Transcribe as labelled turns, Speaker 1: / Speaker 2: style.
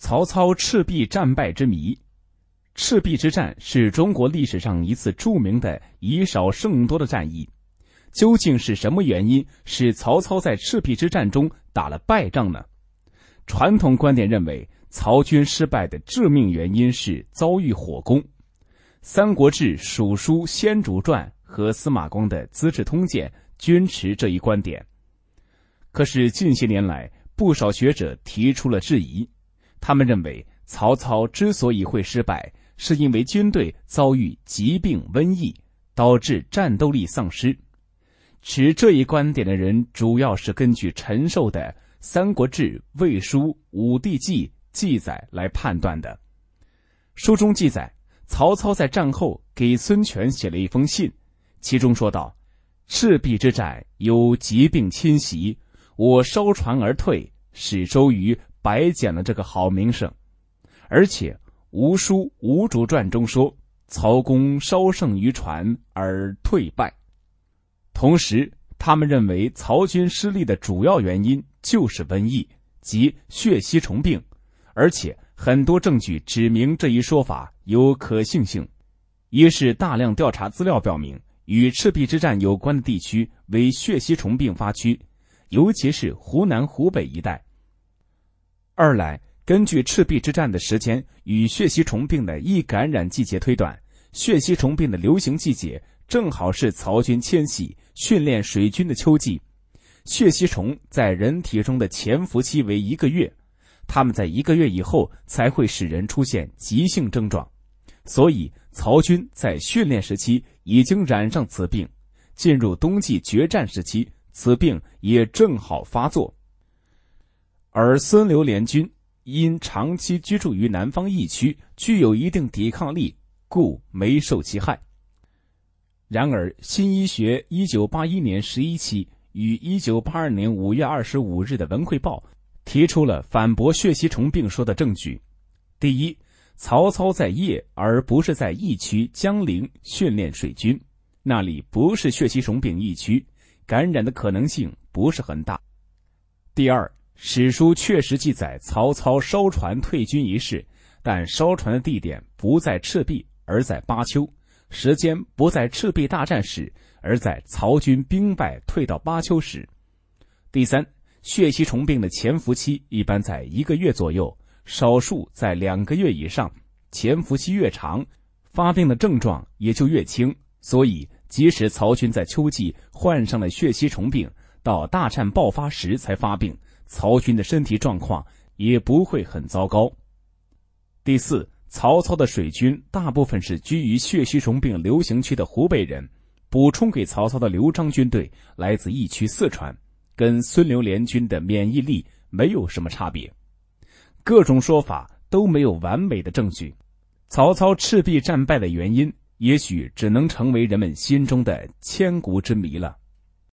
Speaker 1: 曹操赤壁战败之谜。赤壁之战是中国历史上一次著名的以少胜多的战役。究竟是什么原因使曹操在赤壁之战中打了败仗呢？传统观点认为，曹军失败的致命原因是遭遇火攻。《三国志·蜀书·先主传》和司马光的《资治通鉴》均持这一观点。可是近些年来，不少学者提出了质疑。他们认为，曹操之所以会失败，是因为军队遭遇疾病、瘟疫，导致战斗力丧失。持这一观点的人，主要是根据陈寿的《三国志·魏书·武帝纪》记载来判断的。书中记载，曹操在战后给孙权写了一封信，其中说道：“赤壁之战有疾病侵袭，我烧船而退，使周瑜白捡了这个好名声。而且《吴书·吴主传》中说，曹公稍胜于船而退败。”同时，他们认为曹军失利的主要原因就是瘟疫及血吸虫病，而且很多证据指明这一说法有可信性。一是大量调查资料表明，与赤壁之战有关的地区为血吸虫病发区，尤其是湖南、湖北一带；二来，根据赤壁之战的时间与血吸虫病的易感染季节推断，血吸虫病的流行季节。正好是曹军迁徙、训练水军的秋季，血吸虫在人体中的潜伏期为一个月，它们在一个月以后才会使人出现急性症状，所以曹军在训练时期已经染上此病，进入冬季决战时期，此病也正好发作。而孙刘联军因长期居住于南方疫区，具有一定抵抗力，故没受其害。然而，《新医学》一九八一年十一期与一九八二年五月二十五日的《文汇报》提出了反驳血吸虫病说的证据。第一，曹操在邺而不是在疫区江陵训练水军，那里不是血吸虫病疫区，感染的可能性不是很大。第二，史书确实记载曹操烧船退军一事，但烧船的地点不在赤壁，而在巴丘。时间不在赤壁大战时，而在曹军兵败退到巴丘时。第三，血吸虫病的潜伏期一般在一个月左右，少数在两个月以上。潜伏期越长，发病的症状也就越轻。所以，即使曹军在秋季患上了血吸虫病，到大战爆发时才发病，曹军的身体状况也不会很糟糕。第四。曹操的水军大部分是居于血吸虫病流行区的湖北人，补充给曹操的刘璋军队来自疫区四川，跟孙刘联军的免疫力没有什么差别。各种说法都没有完美的证据。曹操赤壁战败的原因，也许只能成为人们心中的千古之谜了。